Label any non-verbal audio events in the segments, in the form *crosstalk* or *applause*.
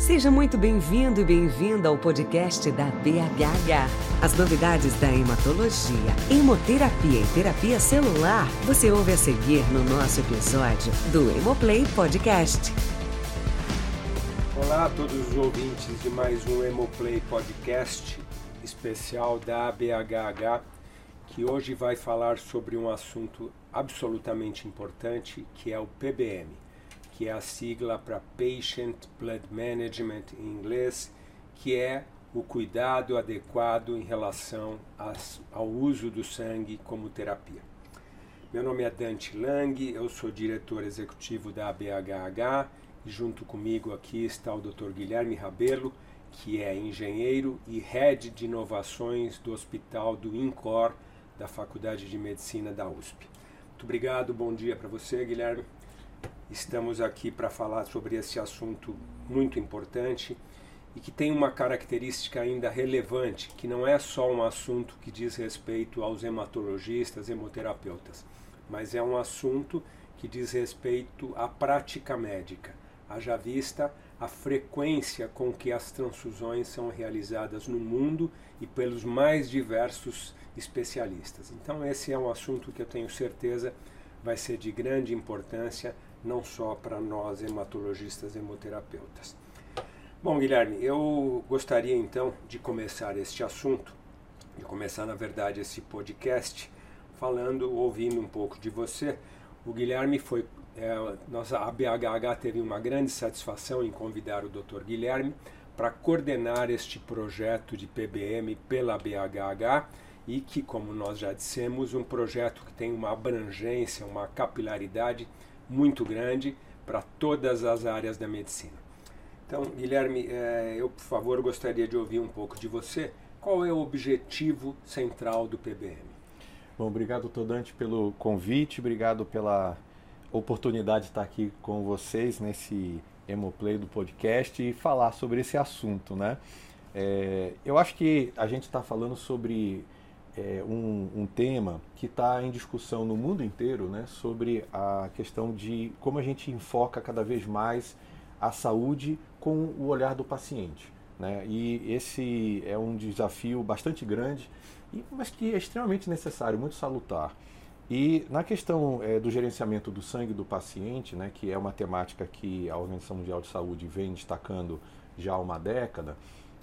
Seja muito bem-vindo e bem-vinda ao podcast da BHH. As novidades da hematologia, hemoterapia e terapia celular você ouve a seguir no nosso episódio do Hemoplay Podcast. Olá a todos os ouvintes de mais um Hemoplay Podcast especial da BHH, que hoje vai falar sobre um assunto absolutamente importante, que é o PBM que é a sigla para Patient Blood Management em inglês, que é o cuidado adequado em relação ao uso do sangue como terapia. Meu nome é Dante Lang, eu sou diretor executivo da ABHH e junto comigo aqui está o Dr. Guilherme Rabelo, que é engenheiro e head de inovações do Hospital do INCOR da Faculdade de Medicina da USP. Muito obrigado, bom dia para você, Guilherme. Estamos aqui para falar sobre esse assunto muito importante e que tem uma característica ainda relevante, que não é só um assunto que diz respeito aos hematologistas, hemoterapeutas, mas é um assunto que diz respeito à prática médica, haja vista a frequência com que as transfusões são realizadas no mundo e pelos mais diversos especialistas. Então esse é um assunto que eu tenho certeza vai ser de grande importância não só para nós hematologistas hemoterapeutas. Bom, Guilherme, eu gostaria então de começar este assunto, de começar na verdade esse podcast, falando, ouvindo um pouco de você. O Guilherme foi, é, nossa a BHH teve uma grande satisfação em convidar o Dr. Guilherme para coordenar este projeto de PBM pela BHH e que, como nós já dissemos, um projeto que tem uma abrangência, uma capilaridade muito grande para todas as áreas da medicina. Então, Guilherme, é, eu, por favor, gostaria de ouvir um pouco de você. Qual é o objetivo central do PBM? Bom, obrigado, Todante, pelo convite, obrigado pela oportunidade de estar aqui com vocês nesse Hemoplay do podcast e falar sobre esse assunto, né? É, eu acho que a gente está falando sobre é, um, um, tema que está em discussão no mundo inteiro né, sobre a questão de como a gente enfoca cada vez mais a saúde com o olhar do paciente. Né? E esse é um desafio bastante grande, mas que é extremamente necessário, muito salutar. E na questão é, do gerenciamento do sangue do paciente, né, que é uma temática que a Organização Mundial de Saúde vem destacando já há uma década,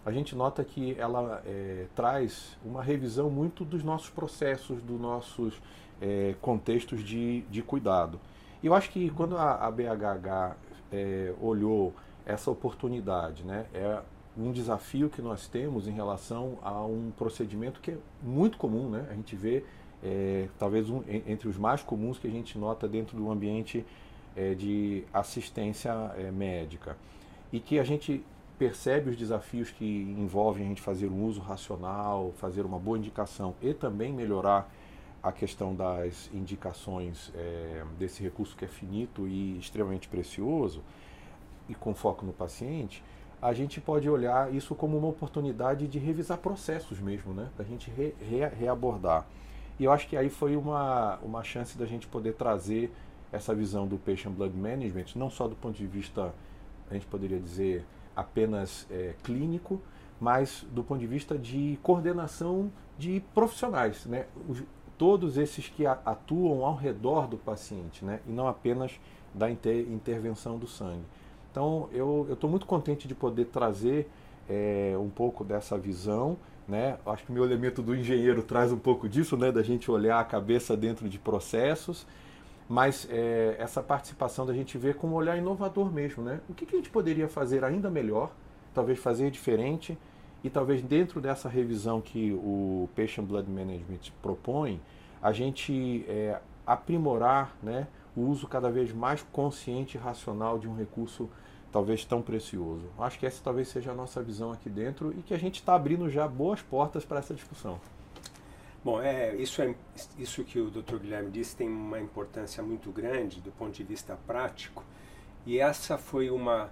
a gente nota que ela é, traz uma revisão muito dos nossos processos, dos nossos é, contextos de, de cuidado. E eu acho que quando a, a BHH é, olhou essa oportunidade, né, é um desafio que nós temos em relação a um procedimento que é muito comum, né? A gente vê é, talvez um, entre os mais comuns que a gente nota dentro do ambiente é, de assistência é, médica e que a gente percebe os desafios que envolvem a gente fazer um uso racional, fazer uma boa indicação e também melhorar a questão das indicações é, desse recurso que é finito e extremamente precioso e com foco no paciente, a gente pode olhar isso como uma oportunidade de revisar processos mesmo, né? Da gente re, re, reabordar. E eu acho que aí foi uma, uma chance da gente poder trazer essa visão do patient blood management, não só do ponto de vista, a gente poderia dizer, apenas é, clínico, mas do ponto de vista de coordenação de profissionais, né? Os, todos esses que atuam ao redor do paciente, né? E não apenas da inter, intervenção do sangue. Então, eu estou muito contente de poder trazer é, um pouco dessa visão, né? Acho que o meu elemento do engenheiro traz um pouco disso, né? Da gente olhar a cabeça dentro de processos mas é, essa participação da gente ver com um olhar inovador mesmo, né? O que, que a gente poderia fazer ainda melhor, talvez fazer diferente e talvez dentro dessa revisão que o Patient Blood Management propõe, a gente é, aprimorar né, o uso cada vez mais consciente e racional de um recurso talvez tão precioso. Acho que essa talvez seja a nossa visão aqui dentro e que a gente está abrindo já boas portas para essa discussão. Bom, é, isso, é, isso que o Dr. Guilherme disse tem uma importância muito grande do ponto de vista prático, e essa foi uma,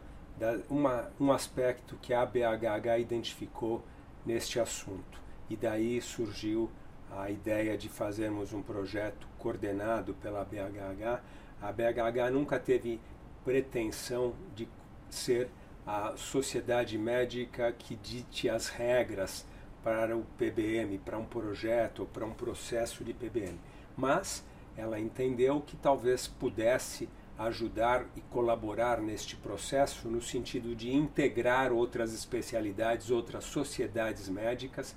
uma, um aspecto que a BHH identificou neste assunto. E daí surgiu a ideia de fazermos um projeto coordenado pela BHH. A BHH nunca teve pretensão de ser a sociedade médica que dite as regras para o PBM, para um projeto para um processo de PBM. Mas ela entendeu que talvez pudesse ajudar e colaborar neste processo no sentido de integrar outras especialidades, outras sociedades médicas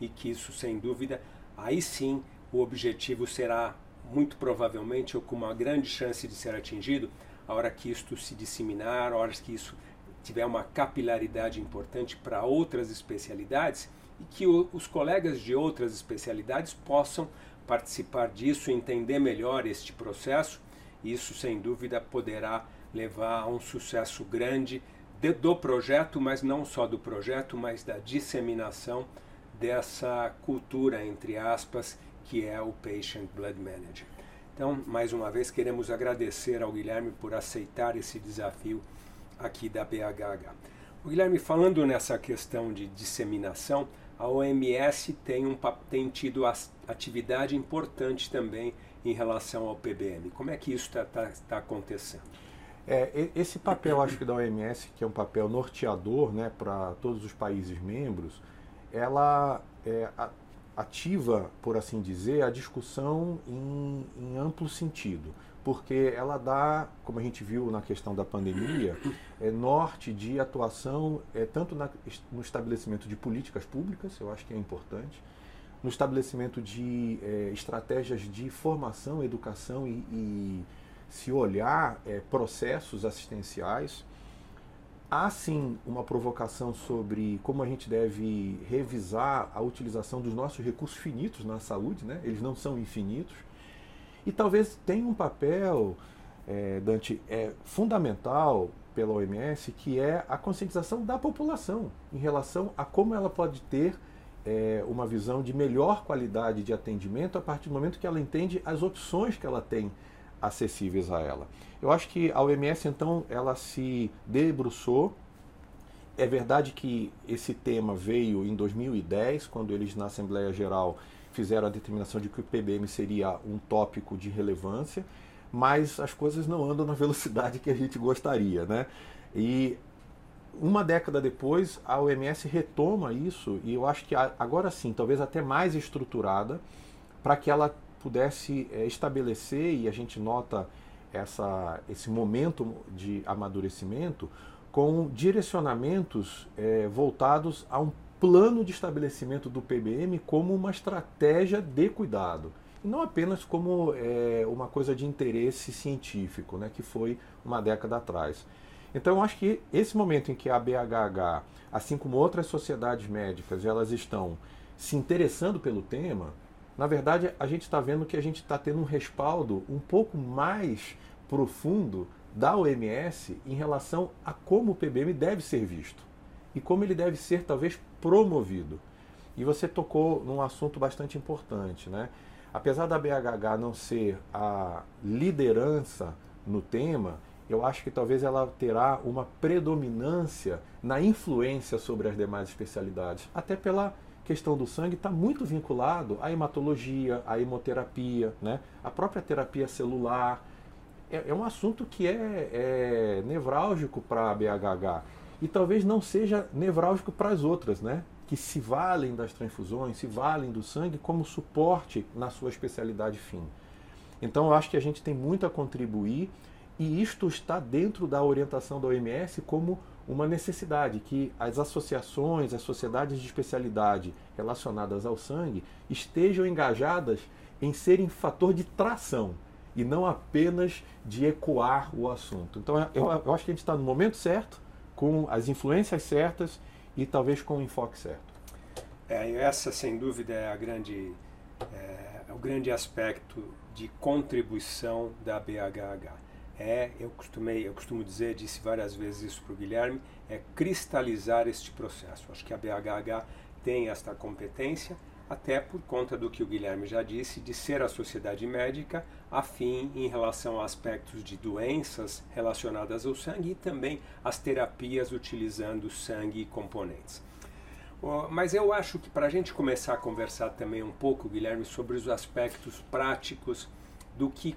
e que isso, sem dúvida, aí sim o objetivo será muito provavelmente ou com uma grande chance de ser atingido a hora que isto se disseminar, a hora que isso tiver uma capilaridade importante para outras especialidades e que o, os colegas de outras especialidades possam participar disso, entender melhor este processo. Isso, sem dúvida, poderá levar a um sucesso grande de, do projeto, mas não só do projeto, mas da disseminação dessa cultura, entre aspas, que é o Patient Blood Manager. Então, mais uma vez, queremos agradecer ao Guilherme por aceitar esse desafio aqui da BHH. O Guilherme, falando nessa questão de disseminação, a OMS tem, um, tem tido atividade importante também em relação ao PBM. Como é que isso está tá, tá acontecendo? É, esse papel, acho que da OMS, que é um papel norteador né, para todos os países membros, ela é, ativa, por assim dizer, a discussão em, em amplo sentido porque ela dá, como a gente viu na questão da pandemia, é, norte de atuação é, tanto na, no estabelecimento de políticas públicas, eu acho que é importante, no estabelecimento de é, estratégias de formação, educação e, e se olhar é, processos assistenciais. Há sim uma provocação sobre como a gente deve revisar a utilização dos nossos recursos finitos na saúde, né? eles não são infinitos e talvez tenha um papel, é, Dante, é, fundamental pela OMS, que é a conscientização da população em relação a como ela pode ter é, uma visão de melhor qualidade de atendimento a partir do momento que ela entende as opções que ela tem acessíveis a ela. Eu acho que a OMS, então, ela se debruçou. É verdade que esse tema veio em 2010, quando eles, na Assembleia Geral, fizeram a determinação de que o PBM seria um tópico de relevância, mas as coisas não andam na *laughs* velocidade que a gente gostaria, né? E uma década depois, a OMS retoma isso e eu acho que agora sim, talvez até mais estruturada, para que ela pudesse é, estabelecer, e a gente nota essa, esse momento de amadurecimento, com direcionamentos é, voltados a um plano de estabelecimento do PBM como uma estratégia de cuidado. E não apenas como é, uma coisa de interesse científico, né, que foi uma década atrás. Então, eu acho que esse momento em que a BHH, assim como outras sociedades médicas, elas estão se interessando pelo tema, na verdade, a gente está vendo que a gente está tendo um respaldo um pouco mais profundo da OMS em relação a como o PBM deve ser visto e como ele deve ser talvez promovido. E você tocou num assunto bastante importante, né? Apesar da BHH não ser a liderança no tema, eu acho que talvez ela terá uma predominância na influência sobre as demais especialidades, até pela questão do sangue está muito vinculado à hematologia, à hemoterapia, né? a própria terapia celular. É, é um assunto que é, é nevrálgico para a BHH e talvez não seja nevrálgico para as outras, né? que se valem das transfusões, se valem do sangue como suporte na sua especialidade fim. Então eu acho que a gente tem muito a contribuir e isto está dentro da orientação da OMS como uma necessidade que as associações, as sociedades de especialidade relacionadas ao sangue estejam engajadas em serem fator de tração e não apenas de ecoar o assunto. Então eu, eu acho que a gente está no momento certo, com as influências certas e talvez com o enfoque certo. É, essa sem dúvida é a grande é, o grande aspecto de contribuição da BHH. É, eu costumei, eu costumo dizer, disse várias vezes isso para o Guilherme, é cristalizar este processo. Acho que a BHH tem esta competência até por conta do que o Guilherme já disse, de ser a sociedade médica afim em relação a aspectos de doenças relacionadas ao sangue e também as terapias utilizando sangue e componentes. Mas eu acho que para a gente começar a conversar também um pouco, Guilherme, sobre os aspectos práticos do que,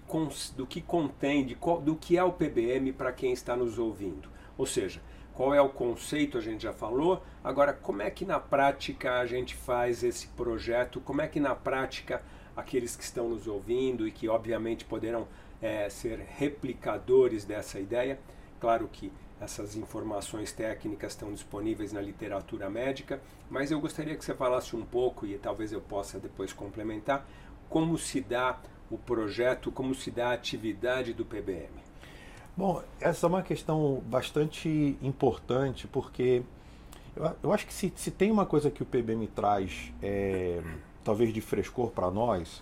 do que contém, de, do que é o PBM para quem está nos ouvindo. Ou seja, qual é o conceito, a gente já falou. Agora, como é que na prática a gente faz esse projeto? Como é que na prática aqueles que estão nos ouvindo e que obviamente poderão é, ser replicadores dessa ideia, claro que essas informações técnicas estão disponíveis na literatura médica, mas eu gostaria que você falasse um pouco, e talvez eu possa depois complementar, como se dá o projeto, como se dá a atividade do PBM. Bom, essa é uma questão bastante importante, porque eu, eu acho que se, se, tem uma coisa que o PBM traz, é, talvez de frescor para nós,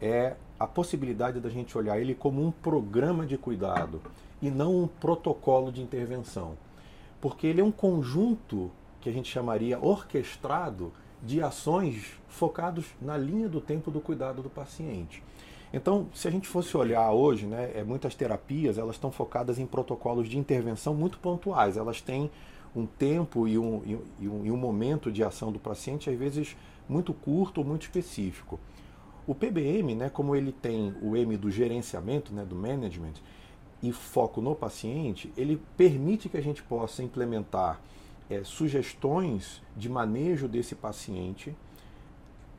é a possibilidade da gente olhar ele como um programa de cuidado e não um protocolo de intervenção. Porque ele é um conjunto que a gente chamaria orquestrado de ações focados na linha do tempo do cuidado do paciente. Então, se a gente fosse olhar hoje, né, é, muitas terapias elas estão focadas em protocolos de intervenção muito pontuais. Elas têm um tempo e um, e um, e um momento de ação do paciente, às vezes muito curto ou muito específico. O PBM, né, como ele tem o M do gerenciamento, né, do management, e foco no paciente, ele permite que a gente possa implementar é, sugestões de manejo desse paciente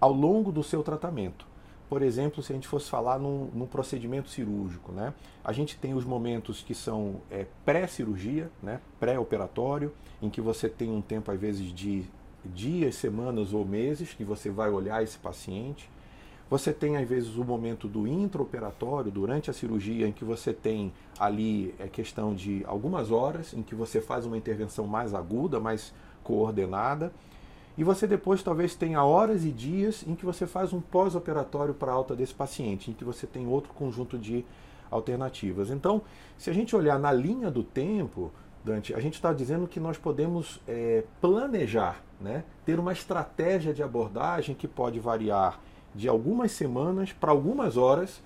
ao longo do seu tratamento. Por exemplo, se a gente fosse falar num, num procedimento cirúrgico, né? a gente tem os momentos que são é, pré-cirurgia, né? pré-operatório, em que você tem um tempo, às vezes, de dias, semanas ou meses que você vai olhar esse paciente. Você tem, às vezes, o momento do intraoperatório, durante a cirurgia, em que você tem ali é questão de algumas horas, em que você faz uma intervenção mais aguda, mais coordenada. E você depois talvez tenha horas e dias em que você faz um pós-operatório para alta desse paciente, em que você tem outro conjunto de alternativas. Então, se a gente olhar na linha do tempo, Dante, a gente está dizendo que nós podemos é, planejar, né? ter uma estratégia de abordagem que pode variar de algumas semanas para algumas horas,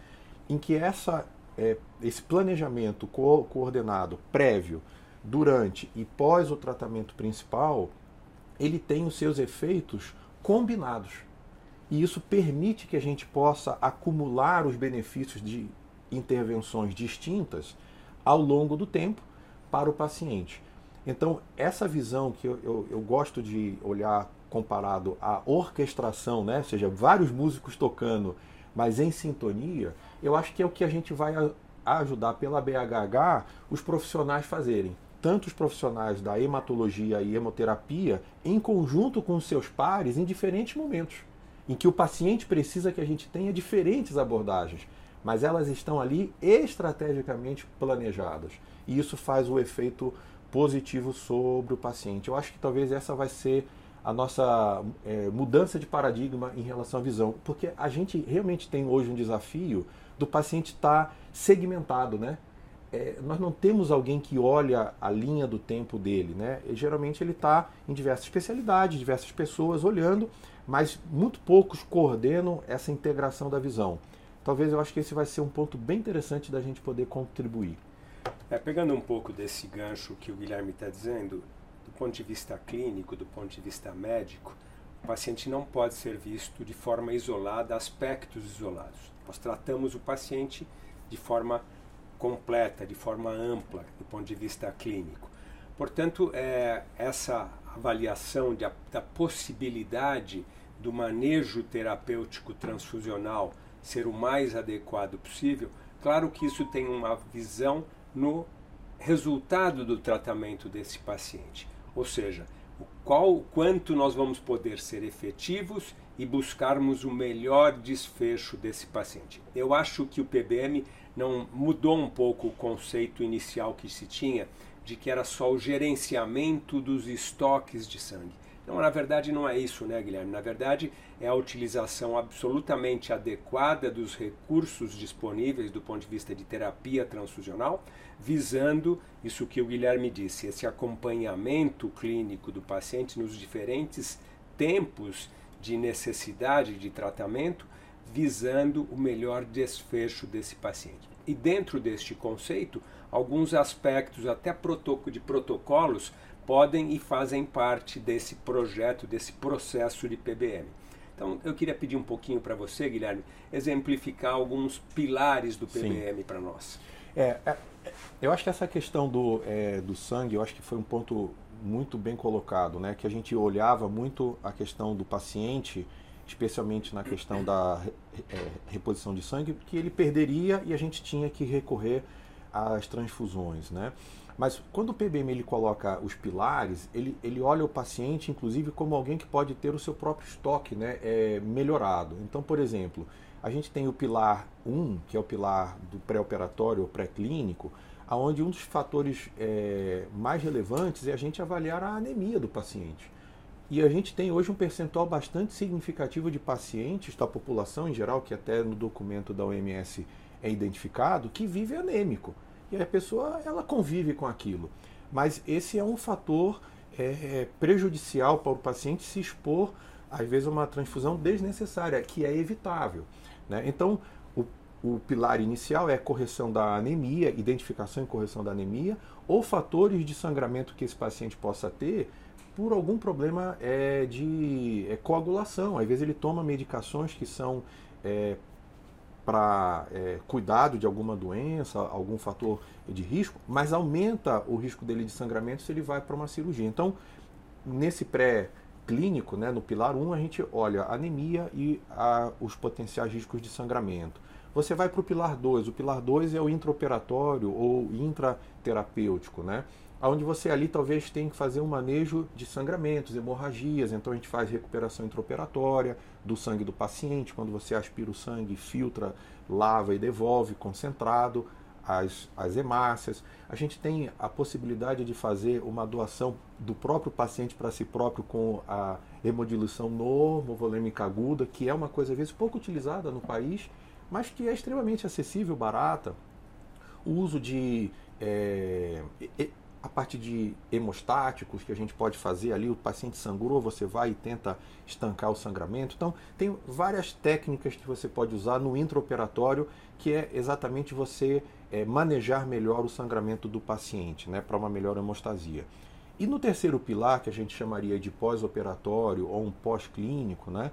em que essa, é, esse planejamento co coordenado prévio, durante e pós o tratamento principal ele tem os seus efeitos combinados. E isso permite que a gente possa acumular os benefícios de intervenções distintas ao longo do tempo para o paciente. Então, essa visão que eu, eu, eu gosto de olhar comparado à orquestração, né? ou seja, vários músicos tocando, mas em sintonia, eu acho que é o que a gente vai ajudar pela BHH os profissionais fazerem tanto os profissionais da hematologia e hemoterapia, em conjunto com seus pares, em diferentes momentos, em que o paciente precisa que a gente tenha diferentes abordagens, mas elas estão ali estrategicamente planejadas. E isso faz o efeito positivo sobre o paciente. Eu acho que talvez essa vai ser a nossa é, mudança de paradigma em relação à visão, porque a gente realmente tem hoje um desafio do paciente estar tá segmentado, né? É, nós não temos alguém que olha a linha do tempo dele, né? E, geralmente ele está em diversas especialidades, diversas pessoas olhando, mas muito poucos coordenam essa integração da visão. Talvez eu acho que esse vai ser um ponto bem interessante da gente poder contribuir. É, pegando um pouco desse gancho que o Guilherme está dizendo, do ponto de vista clínico, do ponto de vista médico, o paciente não pode ser visto de forma isolada, aspectos isolados. Nós tratamos o paciente de forma isolada completa, de forma ampla, do ponto de vista clínico. Portanto, é, essa avaliação de, da possibilidade do manejo terapêutico transfusional ser o mais adequado possível, claro que isso tem uma visão no resultado do tratamento desse paciente. Ou seja, o qual, quanto nós vamos poder ser efetivos e buscarmos o melhor desfecho desse paciente. Eu acho que o PBM não mudou um pouco o conceito inicial que se tinha de que era só o gerenciamento dos estoques de sangue. Então, na verdade, não é isso, né, Guilherme? Na verdade, é a utilização absolutamente adequada dos recursos disponíveis do ponto de vista de terapia transfusional, visando isso que o Guilherme disse, esse acompanhamento clínico do paciente nos diferentes tempos de necessidade de tratamento, visando o melhor desfecho desse paciente. E dentro deste conceito, alguns aspectos até de protocolos podem e fazem parte desse projeto, desse processo de PBM. Então, eu queria pedir um pouquinho para você, Guilherme, exemplificar alguns pilares do PBM para nós. É, é, Eu acho que essa questão do, é, do sangue, eu acho que foi um ponto muito bem colocado, né? Que a gente olhava muito a questão do paciente, especialmente na questão da é, reposição de sangue, que ele perderia e a gente tinha que recorrer às transfusões, né? Mas quando o PBM ele coloca os pilares, ele, ele olha o paciente, inclusive, como alguém que pode ter o seu próprio estoque né, é, melhorado. Então, por exemplo, a gente tem o pilar 1, que é o pilar do pré-operatório ou pré-clínico, onde um dos fatores é, mais relevantes é a gente avaliar a anemia do paciente. E a gente tem hoje um percentual bastante significativo de pacientes da população em geral, que até no documento da OMS é identificado, que vive anêmico. E a pessoa ela convive com aquilo. Mas esse é um fator é, é, prejudicial para o paciente se expor, às vezes, a uma transfusão desnecessária, que é evitável. Né? Então, o, o pilar inicial é a correção da anemia, identificação e correção da anemia, ou fatores de sangramento que esse paciente possa ter por algum problema é, de é, coagulação. Às vezes ele toma medicações que são é, para é, cuidado de alguma doença, algum fator de risco, mas aumenta o risco dele de sangramento se ele vai para uma cirurgia. Então, nesse pré-clínico, né, no pilar 1, a gente olha a anemia e a, os potenciais riscos de sangramento. Você vai para o pilar 2. O pilar 2 é o intraoperatório ou intraterapêutico, né? Onde você ali talvez tenha que fazer um manejo de sangramentos, hemorragias, então a gente faz recuperação intraoperatória do sangue do paciente, quando você aspira o sangue, filtra, lava e devolve concentrado as, as hemácias. A gente tem a possibilidade de fazer uma doação do próprio paciente para si próprio com a hemodiluição normovolêmica aguda, que é uma coisa às vezes pouco utilizada no país, mas que é extremamente acessível, barata. O uso de é, a parte de hemostáticos que a gente pode fazer ali, o paciente sangrou, você vai e tenta estancar o sangramento. Então, tem várias técnicas que você pode usar no intraoperatório, que é exatamente você é, manejar melhor o sangramento do paciente, né, para uma melhor hemostasia. E no terceiro pilar, que a gente chamaria de pós-operatório ou um pós-clínico, né,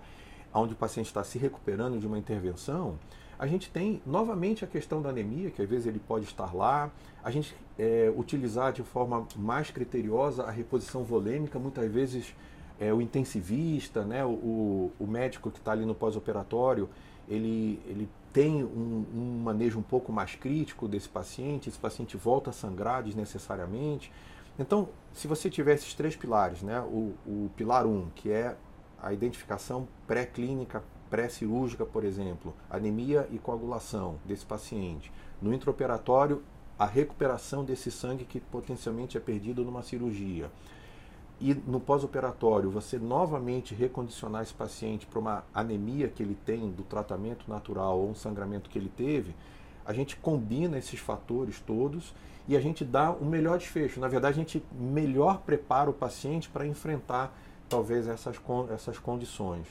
onde o paciente está se recuperando de uma intervenção, a gente tem novamente a questão da anemia, que às vezes ele pode estar lá. A gente é, utilizar de forma mais criteriosa a reposição volêmica, muitas vezes é, o intensivista, né, o, o médico que está ali no pós-operatório, ele, ele tem um, um, manejo um pouco mais crítico desse paciente, esse paciente volta a sangrar desnecessariamente. Então, se você tiver esses três pilares, né, o, o pilar 1, um, que é a identificação pré-clínica pré-cirúrgica, por exemplo, anemia e coagulação desse paciente. No intraoperatório, a recuperação desse sangue que potencialmente é perdido numa cirurgia. E no pós-operatório, você novamente recondicionar esse paciente para uma anemia que ele tem do tratamento natural ou um sangramento que ele teve, a gente combina esses fatores todos e a gente dá o um melhor desfecho. Na verdade, a gente melhor prepara o paciente para enfrentar talvez essas, essas condições.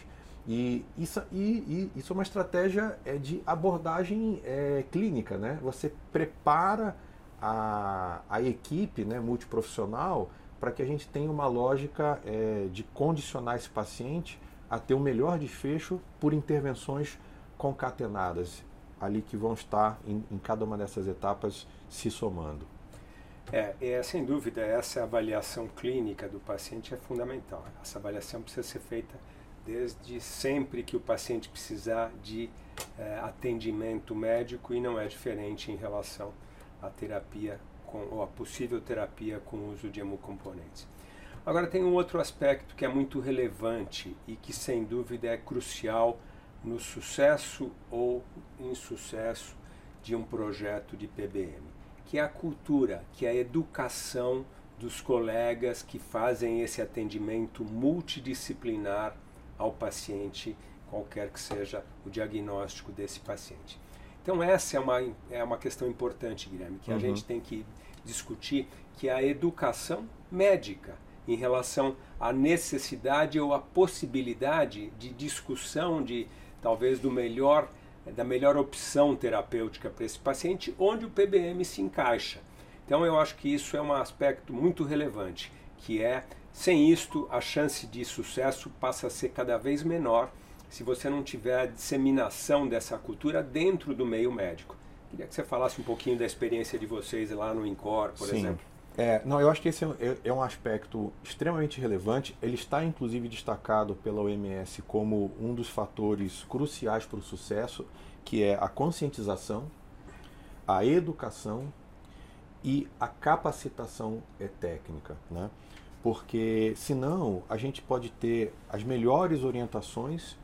E isso, e, e, isso é uma estratégia é, de abordagem é, clínica, né? Você prepara a, a equipe né, multiprofissional para que a gente tenha uma lógica é, de condicionar esse paciente a ter um melhor desfecho por intervenções concatenadas, ali que vão estar em, em cada uma dessas etapas se somando. É, é, sem dúvida, essa avaliação clínica do paciente é fundamental. Essa avaliação precisa ser feita desde sempre que o paciente precisar de eh, atendimento médico e não é diferente em relação à terapia com, ou a possível terapia com uso de hemocomponentes. Agora tem um outro aspecto que é muito relevante e que sem dúvida é crucial no sucesso ou insucesso de um projeto de PBM, que é a cultura, que é a educação dos colegas que fazem esse atendimento multidisciplinar ao paciente, qualquer que seja o diagnóstico desse paciente. Então essa é uma, é uma questão importante, Guilherme, que uhum. a gente tem que discutir, que é a educação médica em relação à necessidade ou à possibilidade de discussão de talvez do melhor da melhor opção terapêutica para esse paciente, onde o PBM se encaixa. Então eu acho que isso é um aspecto muito relevante, que é sem isto, a chance de sucesso passa a ser cada vez menor se você não tiver a disseminação dessa cultura dentro do meio médico. Queria que você falasse um pouquinho da experiência de vocês lá no Incor, por Sim. exemplo. É, não, eu acho que esse é, é um aspecto extremamente relevante. Ele está inclusive destacado pela OMS como um dos fatores cruciais para o sucesso, que é a conscientização, a educação e a capacitação é técnica, né? Porque senão a gente pode ter as melhores orientações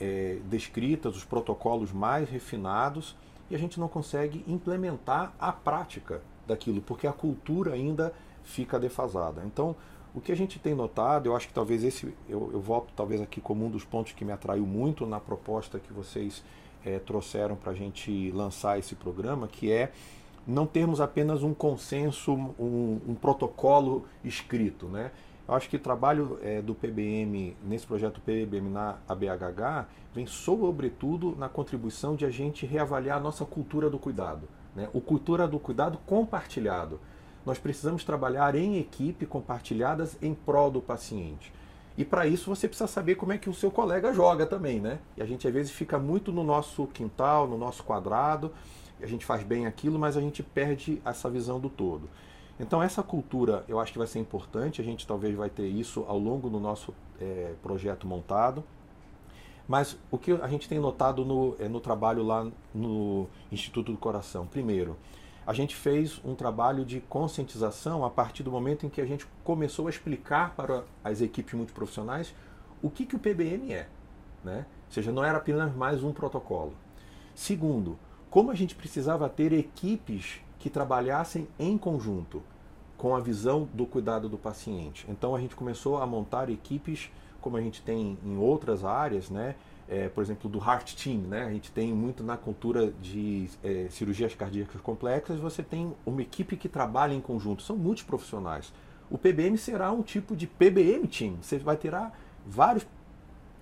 é, descritas, os protocolos mais refinados e a gente não consegue implementar a prática daquilo, porque a cultura ainda fica defasada. Então, o que a gente tem notado, eu acho que talvez esse, eu, eu volto talvez aqui como um dos pontos que me atraiu muito na proposta que vocês é, trouxeram para a gente lançar esse programa, que é não termos apenas um consenso, um, um protocolo escrito, né? Eu acho que o trabalho é, do PBM, nesse projeto PBM na ABHH, vem sobretudo na contribuição de a gente reavaliar a nossa cultura do cuidado. Né? O cultura do cuidado compartilhado. Nós precisamos trabalhar em equipe compartilhadas em prol do paciente. E para isso você precisa saber como é que o seu colega joga também, né? E a gente às vezes fica muito no nosso quintal, no nosso quadrado, a gente faz bem aquilo, mas a gente perde essa visão do todo. Então essa cultura eu acho que vai ser importante, a gente talvez vai ter isso ao longo do nosso é, projeto montado. Mas o que a gente tem notado no, é, no trabalho lá no Instituto do Coração? Primeiro, a gente fez um trabalho de conscientização a partir do momento em que a gente começou a explicar para as equipes multiprofissionais o que, que o PBM é. Né? Ou seja, não era apenas mais um protocolo. Segundo, como a gente precisava ter equipes que trabalhassem em conjunto com a visão do cuidado do paciente. Então a gente começou a montar equipes como a gente tem em outras áreas, né? É, por exemplo, do Heart Team, né? A gente tem muito na cultura de é, cirurgias cardíacas complexas, você tem uma equipe que trabalha em conjunto, são multiprofissionais. O PBM será um tipo de PBM Team, você vai ter vários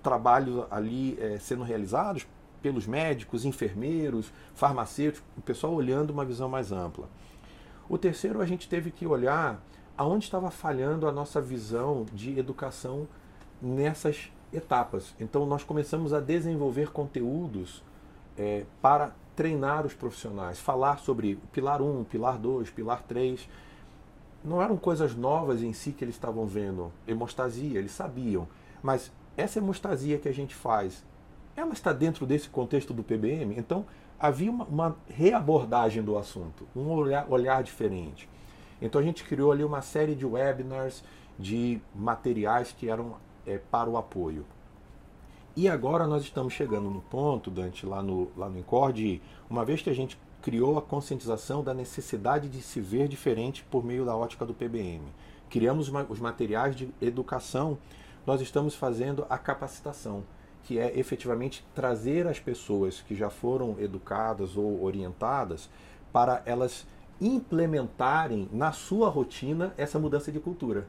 trabalhos ali é, sendo realizados pelos médicos, enfermeiros, farmacêuticos, o pessoal olhando uma visão mais ampla. O terceiro, a gente teve que olhar aonde estava falhando a nossa visão de educação nessas etapas. Então, nós começamos a desenvolver conteúdos é, para treinar os profissionais, falar sobre o pilar 1, pilar 2, pilar 3. Não eram coisas novas em si que eles estavam vendo, hemostasia, eles sabiam. Mas essa hemostasia que a gente faz, ela está dentro desse contexto do PBM? Então, havia uma, uma reabordagem do assunto, um olhar, olhar diferente. Então, a gente criou ali uma série de webinars, de materiais que eram é, para o apoio. E agora nós estamos chegando no ponto, Dante, lá no, lá no Incorde, uma vez que a gente criou a conscientização da necessidade de se ver diferente por meio da ótica do PBM. Criamos os materiais de educação, nós estamos fazendo a capacitação, que é efetivamente trazer as pessoas que já foram educadas ou orientadas para elas implementarem na sua rotina essa mudança de cultura.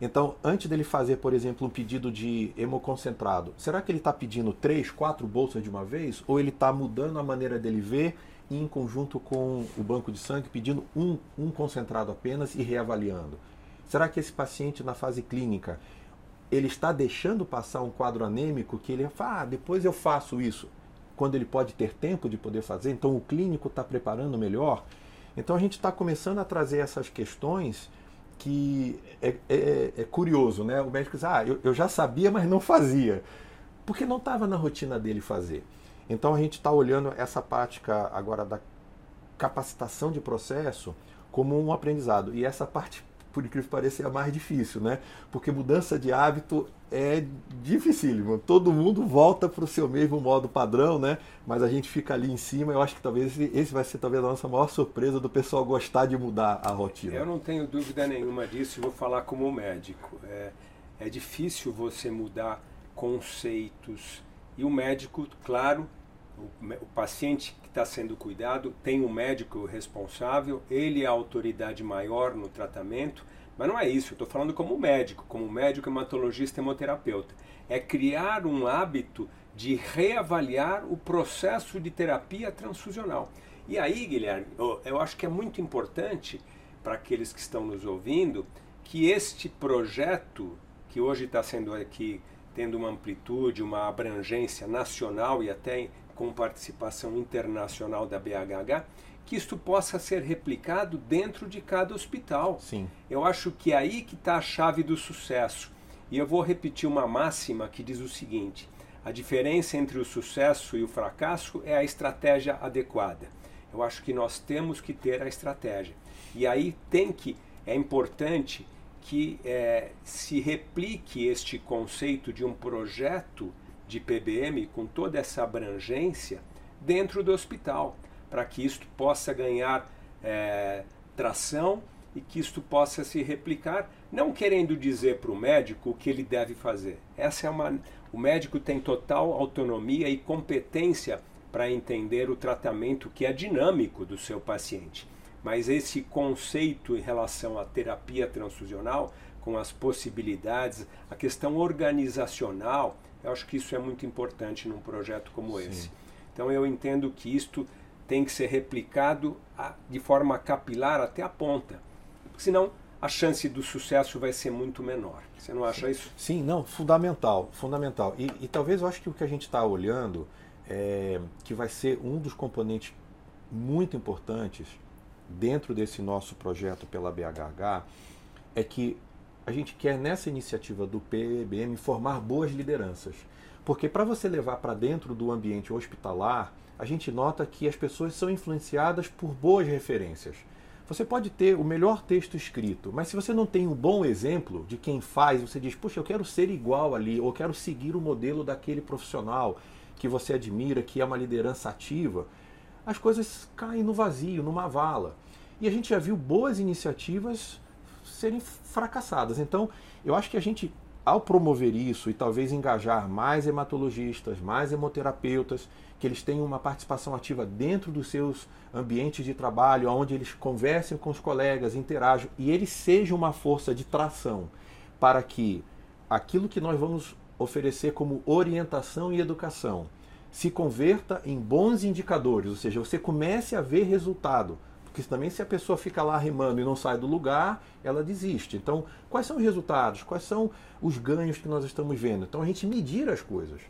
Então, antes dele fazer, por exemplo, um pedido de hemoconcentrado, será que ele está pedindo três, quatro bolsas de uma vez? Ou ele está mudando a maneira dele ver e, em conjunto com o banco de sangue, pedindo um, um concentrado apenas e reavaliando? Será que esse paciente, na fase clínica, ele está deixando passar um quadro anêmico que ele fala, ah, depois eu faço isso, quando ele pode ter tempo de poder fazer? Então, o clínico está preparando melhor? Então, a gente está começando a trazer essas questões que é, é, é, curioso, né? O médico diz, ah, eu, eu já sabia, mas não fazia. Porque não estava na rotina dele fazer. Então a gente está olhando essa prática agora da capacitação de processo como um aprendizado. E essa parte por incrível que pareça, é a mais difícil, né? Porque mudança de hábito é dificílimo. Todo mundo volta para o seu mesmo modo padrão, né? Mas a gente fica ali em cima. Eu acho que talvez esse vai ser talvez a nossa maior surpresa do pessoal gostar de mudar a rotina. Eu não tenho dúvida nenhuma disso. Vou falar como médico. É, é difícil você mudar conceitos e o médico, claro, o, paciente que está sendo cuidado tem um médico responsável, ele é a autoridade maior no tratamento, mas não é isso, eu estou falando como médico, como médico hematologista hemoterapeuta. É criar um hábito de reavaliar o processo de terapia transfusional. E aí, Guilherme, eu, eu acho que é muito importante para aqueles que estão nos ouvindo que este projeto, que hoje está sendo aqui tendo uma amplitude, uma abrangência nacional e até com participação internacional da BHH, que isto possa ser replicado dentro de cada hospital. Sim. Eu acho que é aí que está a chave do sucesso. E eu vou repetir uma máxima que diz o seguinte: a diferença entre o sucesso e o fracasso é a estratégia adequada. Eu acho que nós temos que ter a estratégia. E aí tem que, é importante que é, se replique este conceito de um projeto de PBM com toda essa abrangência dentro do hospital, para que isto possa ganhar é, tração e que isto possa se replicar, não querendo dizer para o médico o que ele deve fazer. Essa é uma, o médico tem total autonomia e competência para entender o tratamento que é dinâmico do seu paciente. Mas esse conceito em relação à terapia transfusional, com as possibilidades, a questão organizacional, eu acho que isso é muito importante num projeto como Sim. esse. Então eu entendo que isto tem que ser replicado de forma capilar até a ponta. Senão a chance do sucesso vai ser muito menor. Você não acha isso? Sim, não, fundamental, fundamental. E, e talvez eu acho que o que a gente está olhando é que vai ser um dos componentes muito importantes dentro desse nosso projeto pela BHH é que a gente quer nessa iniciativa do PBM formar boas lideranças. Porque para você levar para dentro do ambiente hospitalar, a gente nota que as pessoas são influenciadas por boas referências. Você pode ter o melhor texto escrito, mas se você não tem um bom exemplo de quem faz, você diz, puxa, eu quero ser igual ali, ou quero seguir o modelo daquele profissional que você admira, que é uma liderança ativa, as coisas caem no vazio, numa vala. E a gente já viu boas iniciativas serem fracassadas. Então, eu acho que a gente, ao promover isso e talvez engajar mais hematologistas, mais hemoterapeutas, que eles tenham uma participação ativa dentro dos seus ambientes de trabalho, onde eles conversem com os colegas, interajam e eles sejam uma força de tração para que aquilo que nós vamos oferecer como orientação e educação se converta em bons indicadores, ou seja, você comece a ver resultado. Porque também se a pessoa fica lá remando e não sai do lugar, ela desiste. Então, quais são os resultados? Quais são os ganhos que nós estamos vendo? Então, a gente medir as coisas.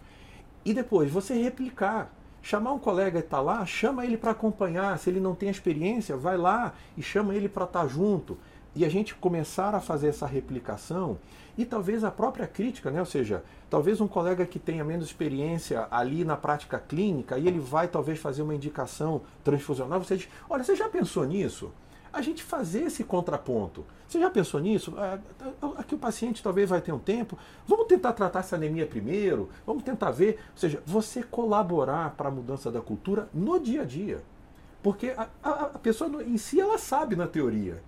E depois, você replicar. Chamar um colega que está lá, chama ele para acompanhar. Se ele não tem experiência, vai lá e chama ele para estar tá junto. E a gente começar a fazer essa replicação e talvez a própria crítica, né? ou seja, talvez um colega que tenha menos experiência ali na prática clínica e ele vai talvez fazer uma indicação transfusional, você diz, olha, você já pensou nisso? A gente fazer esse contraponto. Você já pensou nisso? É, aqui o paciente talvez vai ter um tempo. Vamos tentar tratar essa anemia primeiro. Vamos tentar ver. Ou seja, você colaborar para a mudança da cultura no dia a dia. Porque a, a, a pessoa em si ela sabe na teoria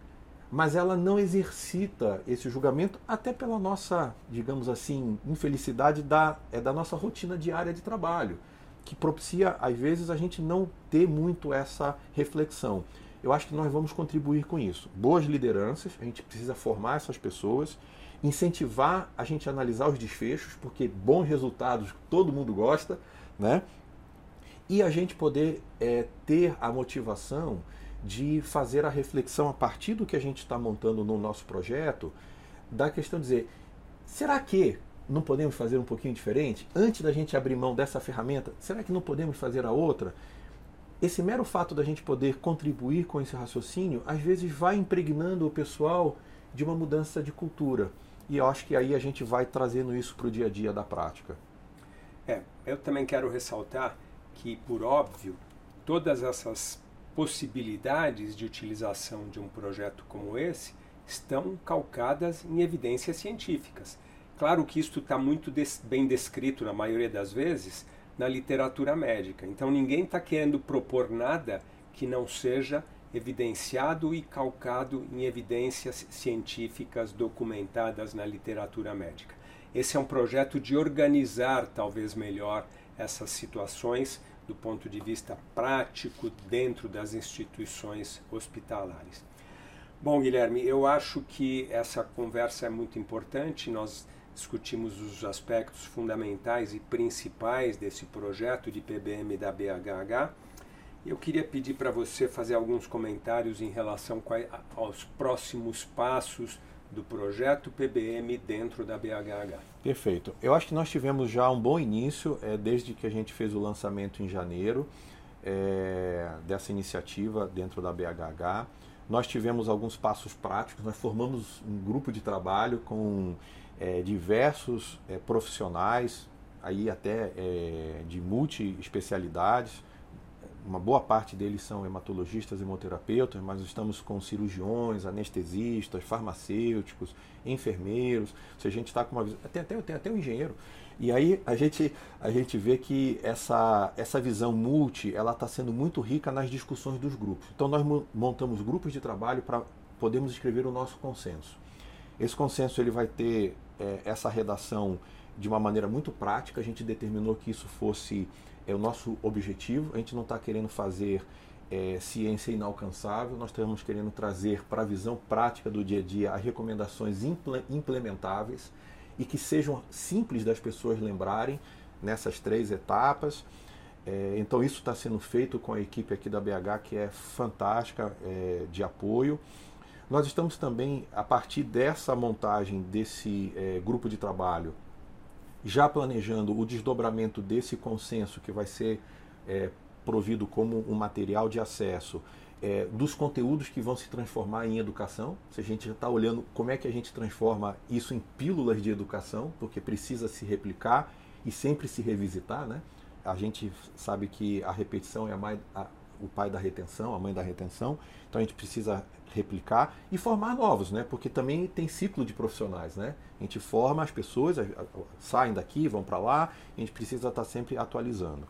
mas ela não exercita esse julgamento até pela nossa, digamos assim, infelicidade da, é da nossa rotina diária de trabalho, que propicia, às vezes, a gente não ter muito essa reflexão. Eu acho que nós vamos contribuir com isso. Boas lideranças, a gente precisa formar essas pessoas, incentivar a gente a analisar os desfechos, porque bons resultados todo mundo gosta, né? E a gente poder é, ter a motivação de fazer a reflexão a partir do que a gente está montando no nosso projeto, da questão de dizer, será que não podemos fazer um pouquinho diferente? Antes da gente abrir mão dessa ferramenta, será que não podemos fazer a outra? Esse mero fato da gente poder contribuir com esse raciocínio, às vezes vai impregnando o pessoal de uma mudança de cultura. E eu acho que aí a gente vai trazendo isso para o dia a dia da prática. É, eu também quero ressaltar que, por óbvio, todas essas possibilidades de utilização de um projeto como esse estão calcadas em evidências científicas. Claro que isto está muito des bem descrito, na maioria das vezes, na literatura médica. Então ninguém está querendo propor nada que não seja evidenciado e calcado em evidências científicas documentadas na literatura médica. Esse é um projeto de organizar talvez melhor essas situações do ponto de vista prático dentro das instituições hospitalares. Bom, Guilherme, eu acho que essa conversa é muito importante. Nós discutimos os aspectos fundamentais e principais desse projeto de PBM da BHH. Eu queria pedir para você fazer alguns comentários em relação aos próximos passos do projeto PBM dentro da BHH. Perfeito. Eu acho que nós tivemos já um bom início é, desde que a gente fez o lançamento em janeiro é, dessa iniciativa dentro da BHH. Nós tivemos alguns passos práticos, nós formamos um grupo de trabalho com é, diversos é, profissionais, aí até é, de multi-especialidades, uma boa parte deles são hematologistas hemoterapeutas, mas estamos com cirurgiões, anestesistas, farmacêuticos, enfermeiros. Se a gente está com uma tem até tem até um engenheiro. E aí a gente a gente vê que essa essa visão multi ela está sendo muito rica nas discussões dos grupos. Então nós montamos grupos de trabalho para podermos escrever o nosso consenso. Esse consenso ele vai ter é, essa redação de uma maneira muito prática. A gente determinou que isso fosse é o nosso objetivo. A gente não está querendo fazer é, ciência inalcançável, nós estamos querendo trazer para a visão prática do dia a dia as recomendações implementáveis e que sejam simples das pessoas lembrarem nessas três etapas. É, então isso está sendo feito com a equipe aqui da BH que é fantástica é, de apoio. Nós estamos também, a partir dessa montagem desse é, grupo de trabalho, já planejando o desdobramento desse consenso que vai ser é, provido como um material de acesso é, dos conteúdos que vão se transformar em educação. Se a gente já está olhando como é que a gente transforma isso em pílulas de educação, porque precisa se replicar e sempre se revisitar, né? A gente sabe que a repetição é a mãe, a, o pai da retenção, a mãe da retenção, então a gente precisa replicar e formar novos, né? Porque também tem ciclo de profissionais, né? A gente forma as pessoas, saem daqui, vão para lá, a gente precisa estar tá sempre atualizando.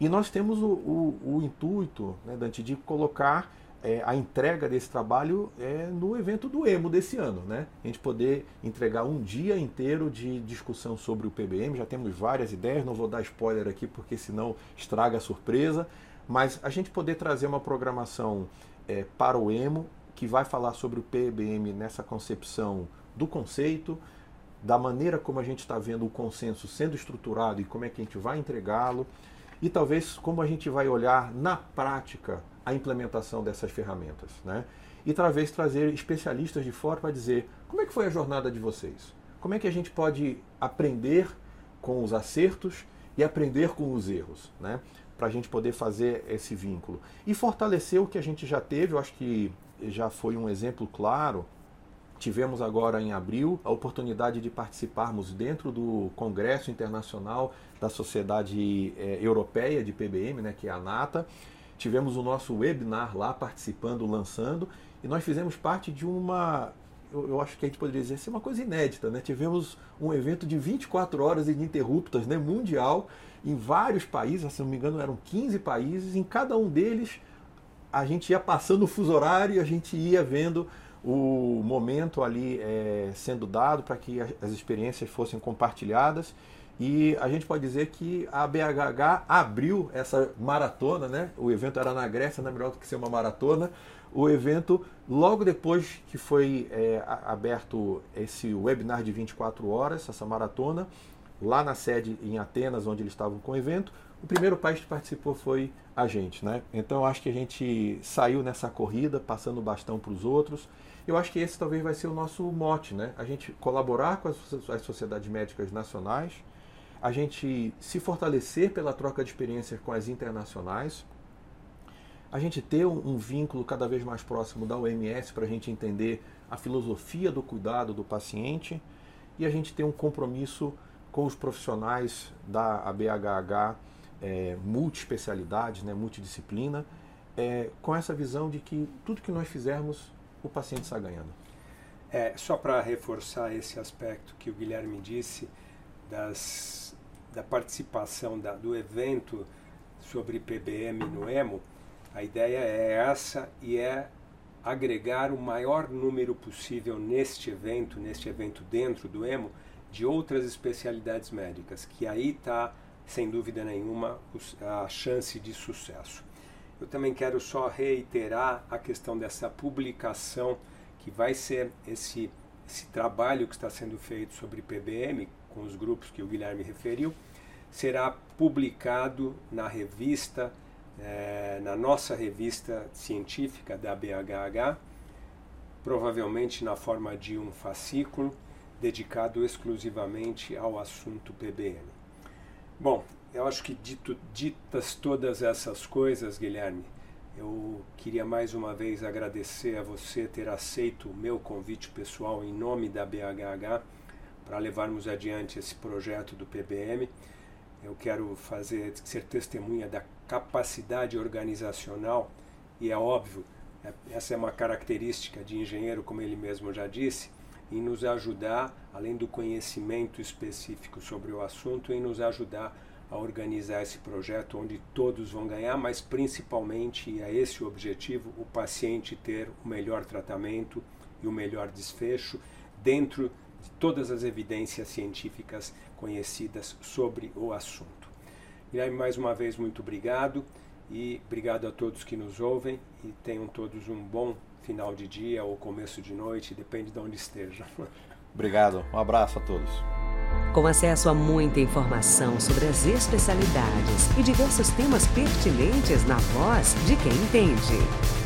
E nós temos o, o, o intuito, né, Dante, de colocar é, a entrega desse trabalho é, no evento do EMO desse ano, né? A gente poder entregar um dia inteiro de discussão sobre o PBM, já temos várias ideias, não vou dar spoiler aqui porque senão estraga a surpresa, mas a gente poder trazer uma programação é, para o EMO que vai falar sobre o PBM nessa concepção do conceito, da maneira como a gente está vendo o consenso sendo estruturado e como é que a gente vai entregá-lo, e talvez como a gente vai olhar na prática a implementação dessas ferramentas. Né? E talvez trazer especialistas de fora para dizer como é que foi a jornada de vocês? Como é que a gente pode aprender com os acertos e aprender com os erros? Né? Para a gente poder fazer esse vínculo. E fortalecer o que a gente já teve, eu acho que já foi um exemplo claro. Tivemos agora em abril a oportunidade de participarmos dentro do Congresso Internacional da Sociedade eh, Europeia de PBM, né, que é a NATA. Tivemos o nosso webinar lá participando, lançando, e nós fizemos parte de uma, eu, eu acho que a gente poderia dizer, ser uma coisa inédita. Né? Tivemos um evento de 24 horas ininterruptas, né, mundial, em vários países, se não me engano eram 15 países, em cada um deles a gente ia passando o fuso horário e a gente ia vendo o momento ali é, sendo dado para que as experiências fossem compartilhadas. E a gente pode dizer que a BHH abriu essa maratona, né? O evento era na Grécia, não é melhor do que ser uma maratona. O evento, logo depois que foi é, aberto esse webinar de 24 horas, essa maratona, lá na sede em Atenas, onde eles estavam com o evento, o primeiro país que participou foi a gente, né? Então acho que a gente saiu nessa corrida, passando o bastão para os outros. Eu acho que esse talvez vai ser o nosso mote, né? A gente colaborar com as, as sociedades médicas nacionais, a gente se fortalecer pela troca de experiências com as internacionais, a gente ter um, vínculo cada vez mais próximo da OMS para a gente entender a filosofia do cuidado do paciente e a gente ter um compromisso com os profissionais da ABHH é, multiespecialidades, né, multidisciplina, é, com essa visão de que tudo que nós fizermos, o paciente está ganhando. É, só para reforçar esse aspecto que o Guilherme disse, das, da participação da, do evento sobre PBM no EMO, a ideia é essa e é agregar o maior número possível neste evento, neste evento dentro do EMO, de outras especialidades médicas, que aí está sem dúvida nenhuma, a chance de sucesso. Eu também quero só reiterar a questão dessa publicação, que vai ser esse, esse trabalho que está sendo feito sobre PBM, com os grupos que o Guilherme referiu, será publicado na revista, é, na nossa revista científica da BHH, provavelmente na forma de um fascículo dedicado exclusivamente ao assunto PBM. Bom, eu acho que dito, ditas todas essas coisas, Guilherme, eu queria mais uma vez agradecer a você ter aceito o meu convite pessoal em nome da BHH para levarmos adiante esse projeto do PBM. Eu quero fazer ser testemunha da capacidade organizacional e é óbvio, é, essa é uma característica de engenheiro, como ele mesmo já disse, em nos ajudar, além do conhecimento específico sobre o assunto, em nos ajudar a organizar esse projeto onde todos vão ganhar, mas principalmente, e é esse o objetivo, o paciente ter o melhor tratamento e o melhor desfecho dentro de todas as evidências científicas conhecidas sobre o assunto. Guilherme, mais uma vez, muito obrigado e obrigado a todos que nos ouvem e tenham todos um bom final de dia ou começo de noite, depende de onde estejam. *laughs* Obrigado, um abraço a todos. Com acesso a muita informação sobre as especialidades e diversos temas pertinentes na voz de quem entende.